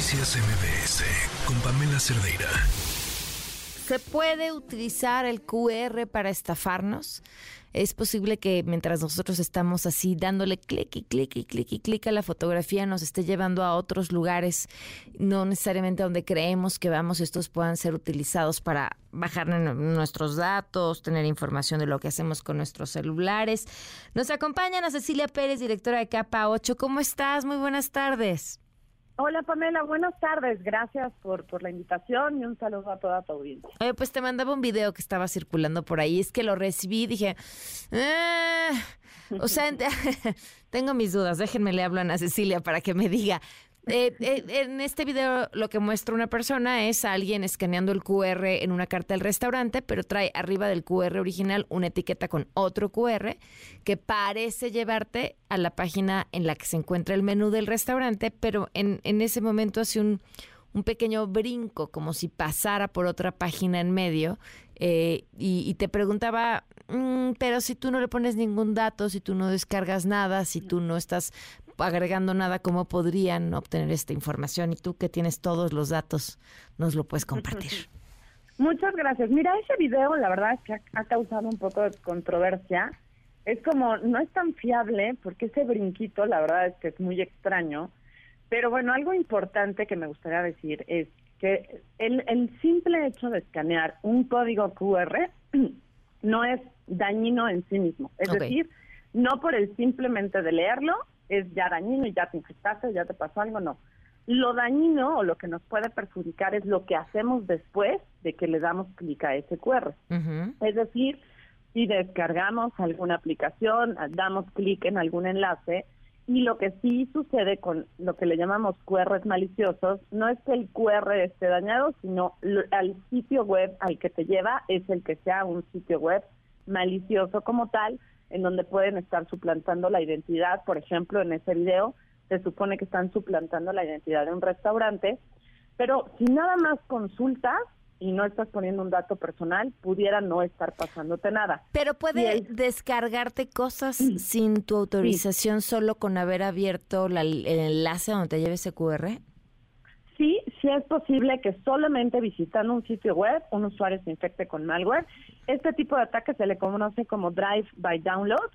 Noticias MBS con Pamela Cerdeira. ¿Se puede utilizar el QR para estafarnos? Es posible que mientras nosotros estamos así dándole clic y clic y clic y clic a la fotografía nos esté llevando a otros lugares, no necesariamente donde creemos que vamos, estos puedan ser utilizados para bajar nuestros datos, tener información de lo que hacemos con nuestros celulares. Nos acompaña a Cecilia Pérez, directora de Capa 8. ¿Cómo estás? Muy buenas tardes. Hola Pamela, buenas tardes. Gracias por, por la invitación y un saludo a toda tu audiencia. Oye, pues te mandaba un video que estaba circulando por ahí. Es que lo recibí y dije, ah", o sea, tengo mis dudas. Déjenme le hablo a Ana Cecilia para que me diga. Eh, eh, en este video lo que muestra una persona es a alguien escaneando el QR en una carta del restaurante, pero trae arriba del QR original una etiqueta con otro QR que parece llevarte a la página en la que se encuentra el menú del restaurante, pero en, en ese momento hace un, un pequeño brinco, como si pasara por otra página en medio, eh, y, te preguntaba, mm, pero si tú no le pones ningún dato, si tú no descargas nada, si tú no estás agregando nada, ¿cómo podrían obtener esta información? Y tú que tienes todos los datos, nos lo puedes compartir. Muchas gracias. Mira, ese video la verdad es que ha, causado un poco de controversia. Es como, no es tan fiable porque ese brinquito la verdad es que es muy extraño. Pero bueno, algo importante que me gustaría decir es que el, el simple hecho de escanear un código QR no es dañino en sí mismo. Es decir, no por el simplemente de leerlo es ya dañino y ya te infectaste, ya te pasó algo, no. Lo dañino o lo que nos puede perjudicar es lo que hacemos después de que le damos clic a ese QR. Es decir, si descargamos alguna aplicación, damos clic en algún enlace, y lo que sí sucede con lo que le llamamos QRs maliciosos, no es que el QR esté dañado, sino al sitio web al que te lleva es el que sea un sitio web malicioso como tal, en donde pueden estar suplantando la identidad. Por ejemplo, en ese video se supone que están suplantando la identidad de un restaurante, pero si nada más consultas y no estás poniendo un dato personal, pudiera no estar pasándote nada. Pero puede descargarte cosas sin tu autorización solo con haber abierto el enlace donde te lleve ese QR sí, sí es posible que solamente visitando un sitio web un usuario se infecte con malware. Este tipo de ataque se le conoce como drive by download.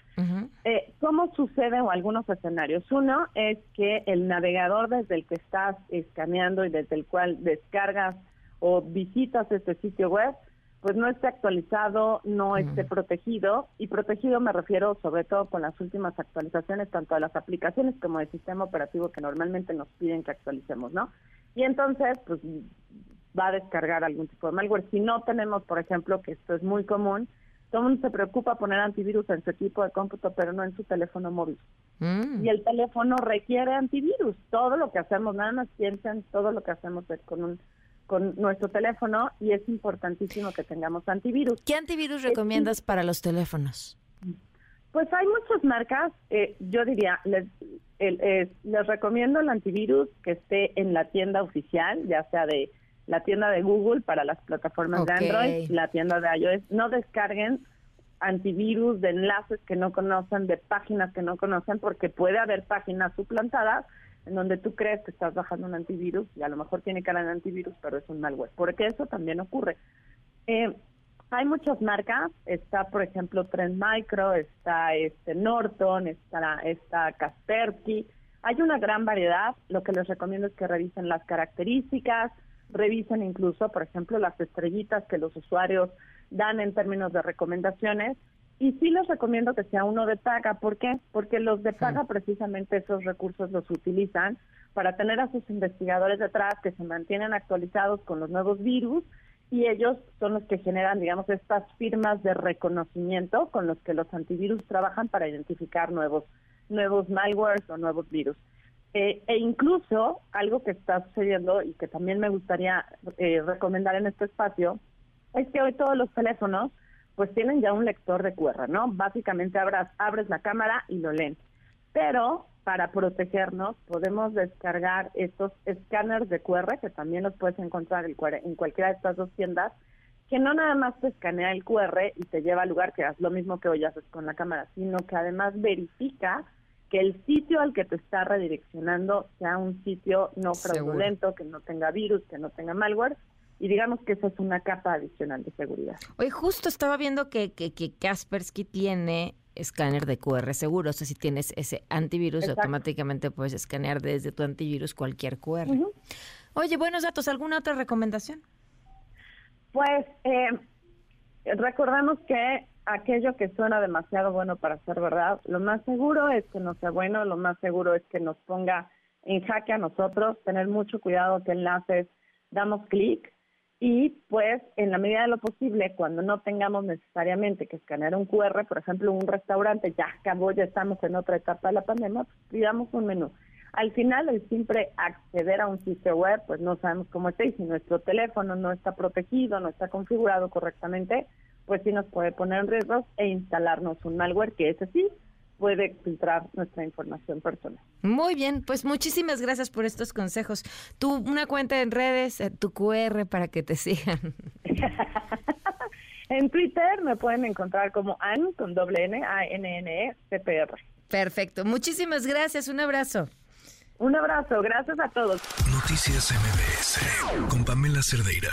Eh, ¿Cómo sucede en algunos escenarios? Uno es que el navegador desde el que estás escaneando y desde el cual descargas o visitas este sitio web, pues no esté actualizado, no esté protegido. Y protegido me refiero sobre todo con las últimas actualizaciones, tanto de las aplicaciones como del sistema operativo que normalmente nos piden que actualicemos, ¿no? Y entonces pues va a descargar algún tipo de malware. Si no tenemos, por ejemplo, que esto es muy común, todo el mundo se preocupa poner antivirus en su equipo de cómputo, pero no en su teléfono móvil. Mm. Y el teléfono requiere antivirus. Todo lo que hacemos, nada más piensen, todo lo que hacemos es con un con nuestro teléfono y es importantísimo que tengamos antivirus. ¿Qué antivirus recomiendas para los teléfonos? Pues hay muchas marcas. Eh, yo diría, les, les recomiendo el antivirus que esté en la tienda oficial, ya sea de la tienda de Google para las plataformas de Android, la tienda de iOS. No descarguen antivirus de enlaces que no conocen, de páginas que no conocen, porque puede haber páginas suplantadas en donde tú crees que estás bajando un antivirus y a lo mejor tiene cara de antivirus, pero es un malware, porque eso también ocurre. Eh, hay muchas marcas, está por ejemplo Trend Micro, está este Norton, está, está Kaspersky, hay una gran variedad, lo que les recomiendo es que revisen las características, revisen incluso, por ejemplo, las estrellitas que los usuarios dan en términos de recomendaciones. Y sí les recomiendo que sea uno de paga. ¿Por qué? Porque los de paga precisamente esos recursos los utilizan para tener a sus investigadores detrás que se mantienen actualizados con los nuevos virus y ellos son los que generan, digamos, estas firmas de reconocimiento con los que los antivirus trabajan para identificar nuevos, nuevos malwares o nuevos virus. Eh, e incluso algo que está sucediendo y que también me gustaría eh, recomendar en este espacio es que hoy todos los teléfonos pues tienen ya un lector de QR, ¿no? Básicamente abras, abres la cámara y lo leen. Pero para protegernos podemos descargar estos escáneres de QR, que también los puedes encontrar en cualquiera de estas dos tiendas, que no nada más te escanea el QR y te lleva al lugar que haces lo mismo que hoy haces con la cámara, sino que además verifica que el sitio al que te está redireccionando sea un sitio no fraudulento, que no tenga virus, que no tenga malware. Y digamos que esa es una capa adicional de seguridad. Hoy justo estaba viendo que, que, que Kaspersky tiene escáner de QR seguro. O sea, si tienes ese antivirus, automáticamente puedes escanear desde tu antivirus cualquier QR. Oye, buenos datos. ¿Alguna otra recomendación? Pues eh, recordamos que aquello que suena demasiado bueno para ser verdad, lo más seguro es que no sea bueno, lo más seguro es que nos ponga en jaque a nosotros, tener mucho cuidado que enlaces damos clic y pues en la medida de lo posible, cuando no tengamos necesariamente que escanear un QR, por ejemplo, un restaurante, ya acabó, ya estamos en otra etapa de la pandemia, pues pidamos un menú. Al final, el simple acceder a un sitio web, pues no sabemos cómo está y si nuestro teléfono no está protegido, no está configurado correctamente, pues sí nos puede poner en riesgo e instalarnos un malware que ese sí puede filtrar nuestra información personal. Muy bien, pues muchísimas gracias por estos consejos. Tú, una cuenta en redes, eh, tu QR para que te sigan. en Twitter me pueden encontrar como Ann con doble N, A N N E C P R. Perfecto, muchísimas gracias, un abrazo. Un abrazo, gracias a todos. Noticias MBS con Pamela Cerdeira.